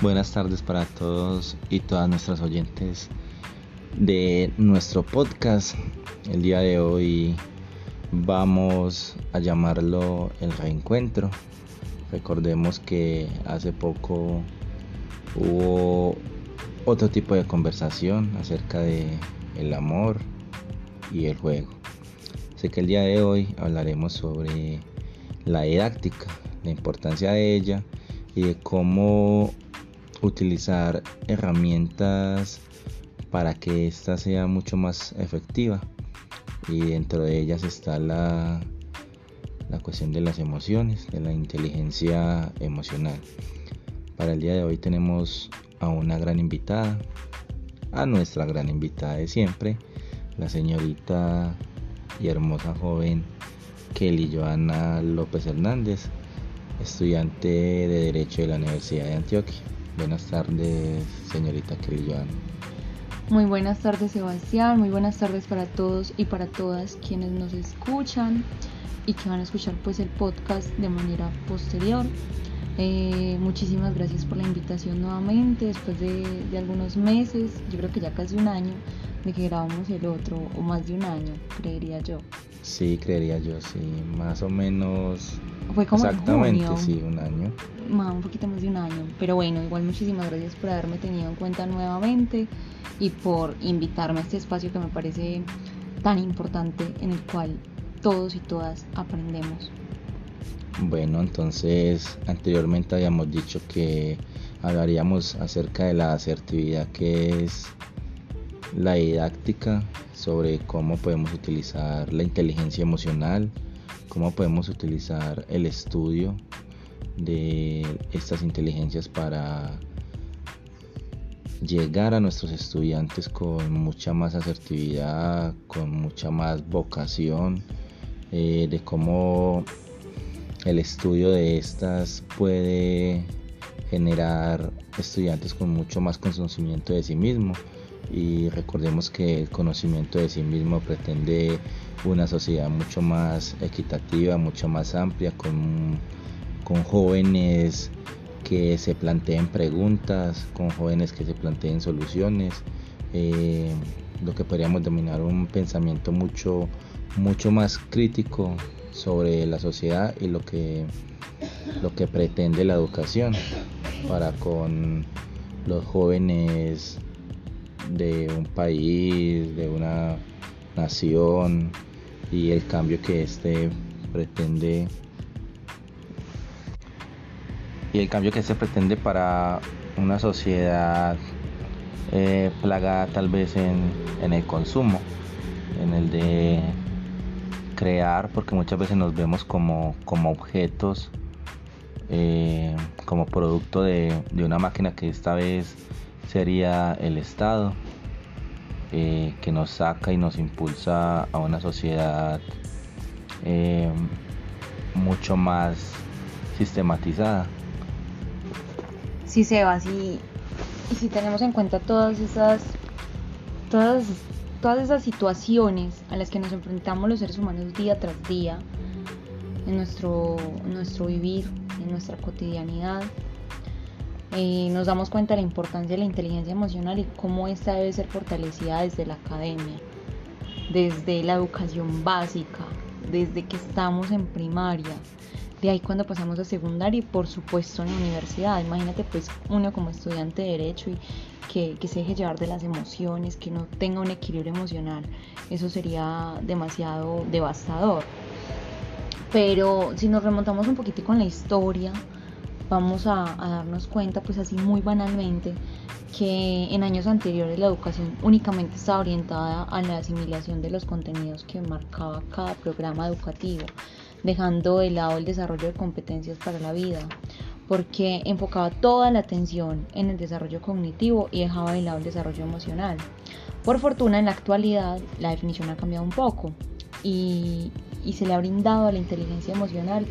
Buenas tardes para todos y todas nuestras oyentes de nuestro podcast. El día de hoy vamos a llamarlo el reencuentro. Recordemos que hace poco hubo otro tipo de conversación acerca de el amor y el juego. Sé que el día de hoy hablaremos sobre la didáctica, la importancia de ella y de cómo utilizar herramientas para que ésta sea mucho más efectiva. Y dentro de ellas está la, la cuestión de las emociones, de la inteligencia emocional. Para el día de hoy tenemos a una gran invitada, a nuestra gran invitada de siempre, la señorita y hermosa joven Kelly Joana López Hernández, estudiante de Derecho de la Universidad de Antioquia. Buenas tardes, señorita Kelly Joana. Muy buenas tardes, Sebastián. Muy buenas tardes para todos y para todas quienes nos escuchan y que van a escuchar pues el podcast de manera posterior. Eh, muchísimas gracias por la invitación nuevamente después de, de, algunos meses, yo creo que ya casi un año de que grabamos el otro, o más de un año, creería yo. Sí, creería yo, sí, más o menos. Fue como Exactamente, en junio, sí, un año. más, un poquito más de un año. Pero bueno, igual muchísimas gracias por haberme tenido en cuenta nuevamente y por invitarme a este espacio que me parece tan importante en el cual todos y todas aprendemos. Bueno, entonces anteriormente habíamos dicho que hablaríamos acerca de la asertividad que es la didáctica, sobre cómo podemos utilizar la inteligencia emocional, cómo podemos utilizar el estudio de estas inteligencias para llegar a nuestros estudiantes con mucha más asertividad, con mucha más vocación, eh, de cómo el estudio de estas puede generar estudiantes con mucho más conocimiento de sí mismo y recordemos que el conocimiento de sí mismo pretende una sociedad mucho más equitativa, mucho más amplia, con, con jóvenes que se planteen preguntas, con jóvenes que se planteen soluciones, eh, lo que podríamos denominar un pensamiento mucho, mucho más crítico sobre la sociedad y lo que, lo que pretende la educación para con los jóvenes de un país, de una nación y el cambio que este pretende y el cambio que se pretende para una sociedad eh, plagada tal vez en, en, el consumo, en el de crear, porque muchas veces nos vemos como, como objetos, eh, como producto de, de, una máquina que esta vez sería el Estado, eh, que nos saca y nos impulsa a una sociedad eh, mucho más sistematizada. Sí, Sebas, y, y si tenemos en cuenta todas esas, todas, todas esas situaciones a las que nos enfrentamos los seres humanos día tras día, en nuestro, en nuestro vivir, en nuestra cotidianidad, eh, nos damos cuenta de la importancia de la inteligencia emocional y cómo esta debe ser fortalecida desde la academia, desde la educación básica, desde que estamos en primaria, de ahí cuando pasamos a secundaria y por supuesto en la universidad. Imagínate pues uno como estudiante de derecho y que, que, se deje llevar de las emociones, que no tenga un equilibrio emocional, eso sería demasiado devastador. Pero si nos remontamos un poquito con la historia, vamos a, a, darnos cuenta, pues así muy banalmente, que en años anteriores la educación únicamente estaba orientada a la asimilación de los contenidos que marcaba cada programa educativo, dejando de lado el desarrollo de competencias para la vida, porque enfocaba toda la atención en el desarrollo cognitivo y dejaba de lado el desarrollo emocional. Por fortuna, en la actualidad la definición ha cambiado un poco y, y se le ha brindado a la inteligencia emocional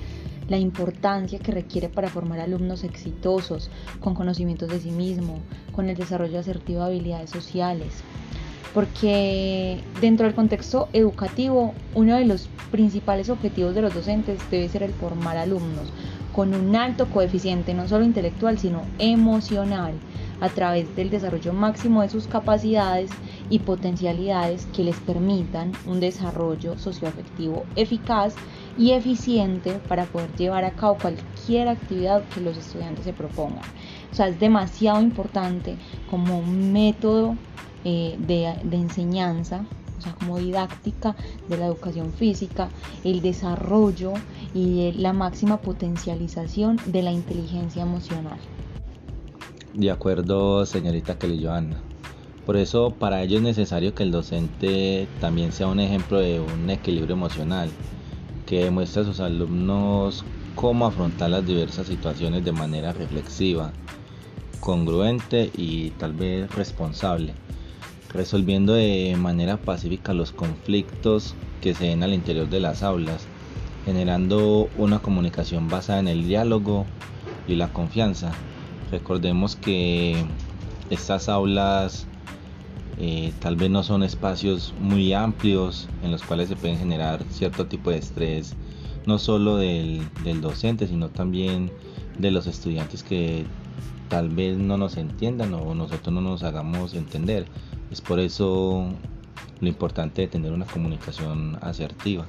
la importancia que requiere para formar alumnos exitosos, con conocimientos de sí mismo, con el desarrollo asertivo de habilidades sociales. Porque dentro del contexto educativo, uno de los principales objetivos de los docentes debe ser el formar alumnos con un alto coeficiente no solo intelectual, sino emocional, a través del desarrollo máximo de sus capacidades y potencialidades que les permitan un desarrollo socioafectivo eficaz y eficiente para poder llevar a cabo cualquier actividad que los estudiantes se propongan. O sea, es demasiado importante como método eh, de, de enseñanza o sea, como didáctica de la educación física, el desarrollo y la máxima potencialización de la inteligencia emocional. De acuerdo, señorita Kelly Johanna. Por eso, para ello es necesario que el docente también sea un ejemplo de un equilibrio emocional, que demuestre a sus alumnos cómo afrontar las diversas situaciones de manera reflexiva, congruente y tal vez responsable resolviendo de manera pacífica los conflictos que se den al interior de las aulas, generando una comunicación basada en el diálogo y la confianza. Recordemos que estas aulas eh, tal vez no son espacios muy amplios en los cuales se pueden generar cierto tipo de estrés, no solo del, del docente, sino también de los estudiantes que tal vez no nos entiendan o nosotros no nos hagamos entender. Es por eso lo importante de tener una comunicación asertiva.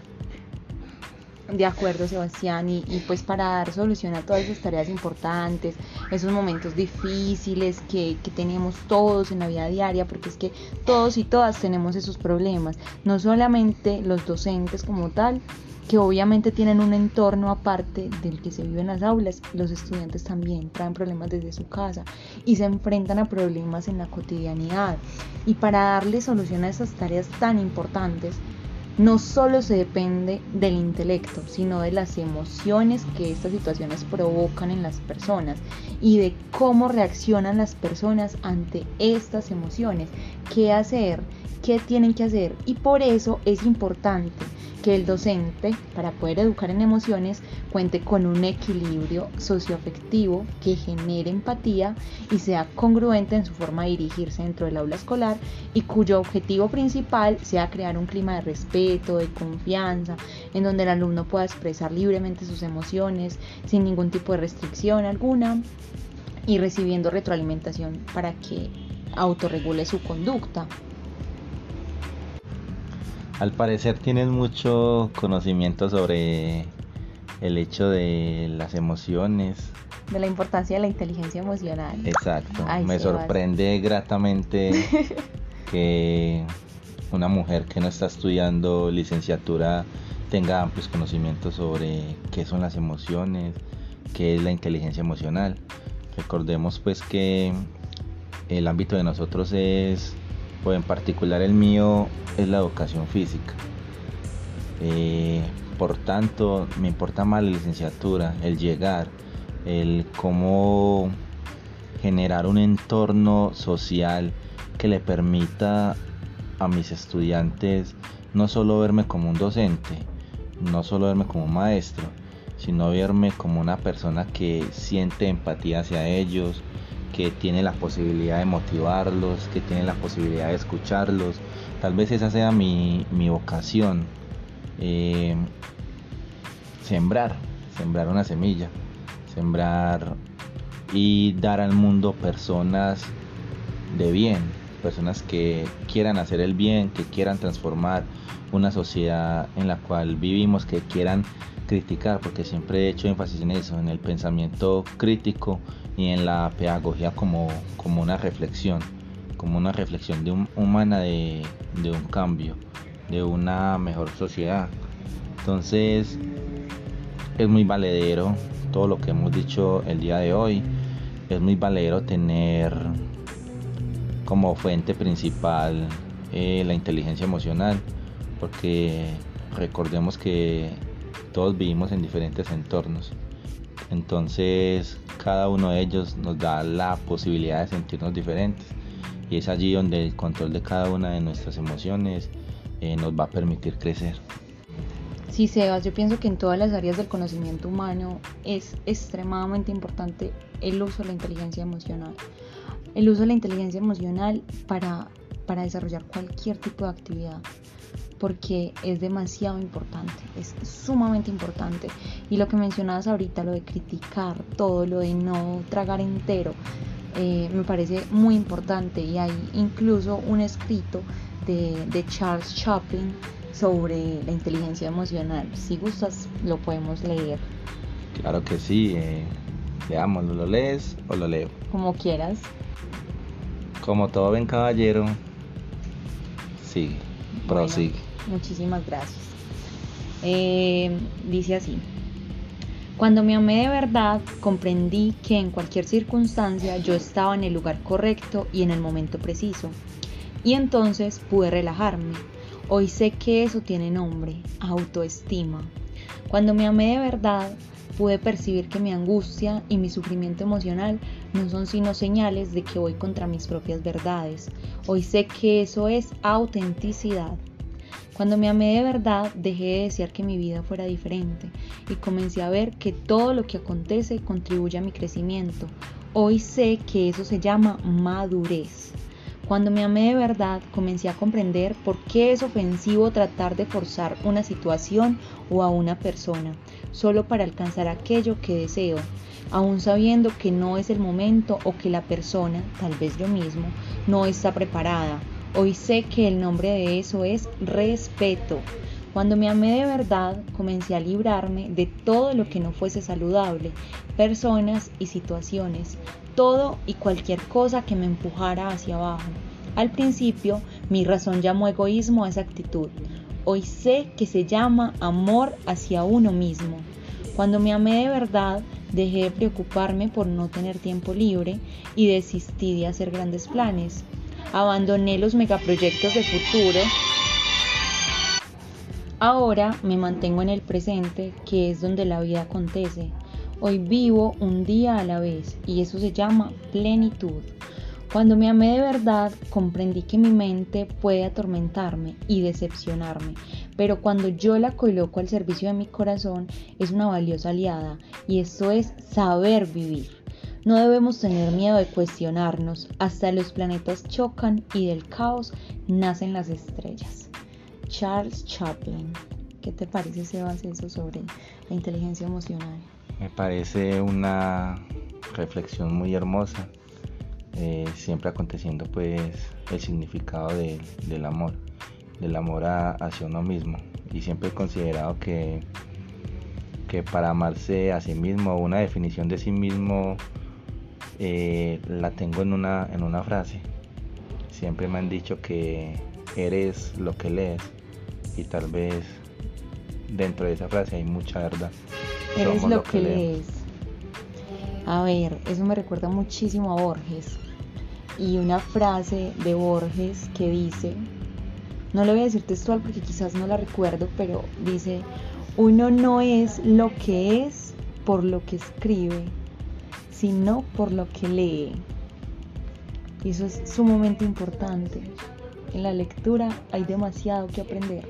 De acuerdo, Sebastián, y, pues para dar solución a todas esas tareas importantes, esos momentos difíciles que, que, tenemos todos en la vida diaria, porque es que todos y todas tenemos esos problemas, no solamente los docentes como tal, que obviamente tienen un entorno aparte del que se vive en las aulas, los estudiantes también traen problemas desde su casa y se enfrentan a problemas en la cotidianidad. Y para darle solución a esas tareas tan importantes, no solo se depende del intelecto, sino de las emociones que estas situaciones provocan en las personas y de cómo reaccionan las personas ante estas emociones, qué hacer, qué tienen que hacer. Y por eso es importante que el docente, para poder educar en emociones, cuente con un equilibrio socioafectivo que genere empatía y sea congruente en su forma de dirigirse dentro del aula escolar y cuyo objetivo principal sea crear un clima de respeto, de confianza, en donde el alumno pueda expresar libremente sus emociones sin ningún tipo de restricción alguna y recibiendo retroalimentación para que autorregule su conducta. Al parecer tienes mucho conocimiento sobre el hecho de las emociones. De la importancia de la inteligencia emocional. Exacto. Me sorprende gratamente que una mujer que no está estudiando licenciatura tenga amplios conocimientos sobre qué son las emociones, qué es la inteligencia emocional. Recordemos pues que el ámbito de nosotros es o en particular el mío es la educación física. Eh, por tanto, me importa más la licenciatura, el llegar, el cómo generar un entorno social que le permita a mis estudiantes no solo verme como un docente, no solo verme como un maestro, sino verme como una persona que siente empatía hacia ellos, que tiene la posibilidad de motivarlos, que tiene la posibilidad de escucharlos. Tal vez esa sea mi, vocación. Eh, sembrar, sembrar una semilla, sembrar y dar al mundo personas de bien, personas que quieran hacer el bien, que quieran transformar una sociedad en la cual vivimos, que quieran criticar, porque siempre he hecho énfasis en eso, en el pensamiento crítico y en la pedagogía como, como una reflexión, como una reflexión de humana de, de un cambio, de una mejor sociedad. Entonces es muy valedero todo lo que hemos dicho el día de hoy. Es muy valedero tener como fuente principal eh, la inteligencia emocional, porque recordemos que todos vivimos en diferentes entornos. Entonces cada uno de ellos nos da la posibilidad de sentirnos diferentes y es allí donde el control de cada una de nuestras emociones eh, nos va a permitir crecer. Sí, Sebas, yo pienso que en todas las áreas del conocimiento humano es extremadamente importante el uso de la inteligencia emocional. El uso de la inteligencia emocional para para desarrollar cualquier tipo de actividad porque es demasiado importante, es sumamente importante. Y lo que mencionabas ahorita, lo de criticar todo, lo de no tragar entero, eh, me parece muy importante. Y hay incluso un escrito de, de Charles Chaplin sobre la inteligencia emocional. Si gustas, lo podemos leer. Claro que sí, eh, leámoslo, ¿lo lees o lo leo? Como quieras. Como todo buen caballero, sigue, prosigue. muchísimas gracias. Eh, dice así. Cuando me amé de verdad, comprendí que en cualquier circunstancia yo estaba en el lugar correcto y en el momento preciso. Y entonces pude relajarme. Hoy sé que eso tiene nombre, autoestima. Cuando me amé de verdad, pude percibir que mi angustia y mi sufrimiento emocional no son sino señales de que voy contra mis propias verdades. Hoy sé que eso es autenticidad. Cuando me amé de verdad, dejé de desear que mi vida fuera diferente y comencé a ver que todo lo que acontece contribuye a mi crecimiento. Hoy sé que eso se llama madurez. Cuando me amé de verdad, comencé a comprender por qué es ofensivo tratar de forzar una situación o a una persona, solo para alcanzar aquello que deseo, aun sabiendo que no es el momento o que la persona, tal vez yo mismo, no está preparada. Hoy sé que el nombre de eso es respeto. Cuando me amé de verdad, comencé a librarme de todo lo que no fuese saludable, personas y situaciones, todo y cualquier cosa que me empujara hacia abajo. Al principio, mi razón llamó egoísmo a esa actitud. Hoy sé que se llama amor hacia uno mismo. Cuando me amé de verdad, dejé de preocuparme por no tener tiempo libre y desistí de hacer grandes planes. Abandoné los megaproyectos de futuro. Ahora me mantengo en el presente, que es donde la vida acontece. Hoy vivo un día a la vez y eso se llama plenitud. Cuando me amé de verdad, comprendí que mi mente puede atormentarme y decepcionarme, pero cuando yo la coloco al servicio de mi corazón es una valiosa aliada y esto es saber vivir. No debemos tener miedo de cuestionarnos, hasta los planetas chocan y del caos nacen las estrellas. Charles Chaplin, ¿qué te parece Sebas eso sobre la inteligencia emocional? Me parece una reflexión muy hermosa, eh, siempre aconteciendo pues el significado del amor, del amor hacia uno mismo. Y siempre he considerado que, que para amarse a sí mismo, una definición de sí mismo, eh, la tengo en una, en una frase. Siempre me han dicho que eres lo que lees y tal vez dentro de esa frase hay mucha verdad. Eres lo, que, lees. A ver, eso me recuerda muchísimo a Borges. Y una frase de Borges que dice, no le voy a decir textual porque quizás no la recuerdo, pero dice, uno no es lo que es por lo que escribe, sino por lo que lee. Y eso es sumamente importante. En la lectura hay demasiado que aprender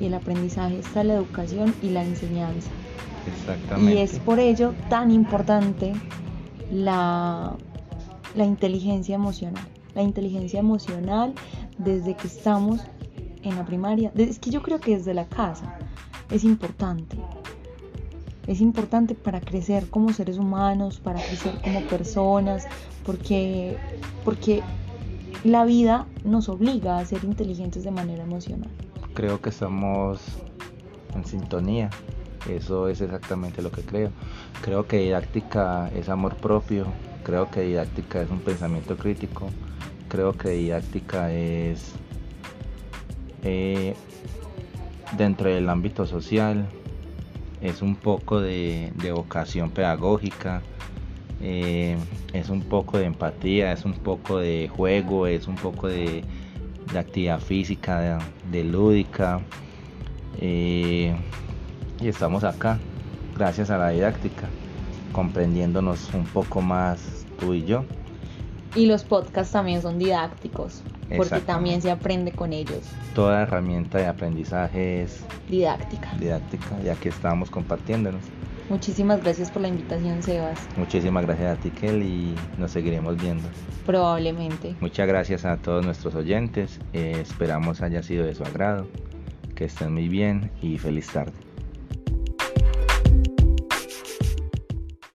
y el aprendizaje está en la educación y la enseñanza. Exactamente. Y es por ello tan importante la, la inteligencia emocional. La inteligencia emocional desde que estamos en la primaria, es que yo creo que desde la casa es importante. Es importante para crecer como seres humanos, para crecer como personas, porque, porque la vida nos obliga a ser inteligentes de manera emocional. Creo que estamos en sintonía eso es exactamente lo que creo. Creo que didáctica es amor propio, creo que didáctica es un pensamiento crítico, creo que didáctica es eh, dentro del ámbito social, es un poco de, vocación pedagógica, eh, es un poco de empatía, es un poco de juego, es un poco de, actividad física, de, lúdica. Eh, y estamos acá, gracias a la didáctica, comprendiéndonos un poco más tú y yo. Y los podcasts también son didácticos, porque también se aprende con ellos. Toda herramienta de aprendizaje es didáctica. Didáctica, ya que estamos compartiéndonos. Muchísimas gracias por la invitación, Sebas. Muchísimas gracias a ti, Kel, y nos seguiremos viendo. Probablemente. Muchas gracias a todos nuestros oyentes. Eh, esperamos haya sido de su agrado. Que estén muy bien y feliz tarde.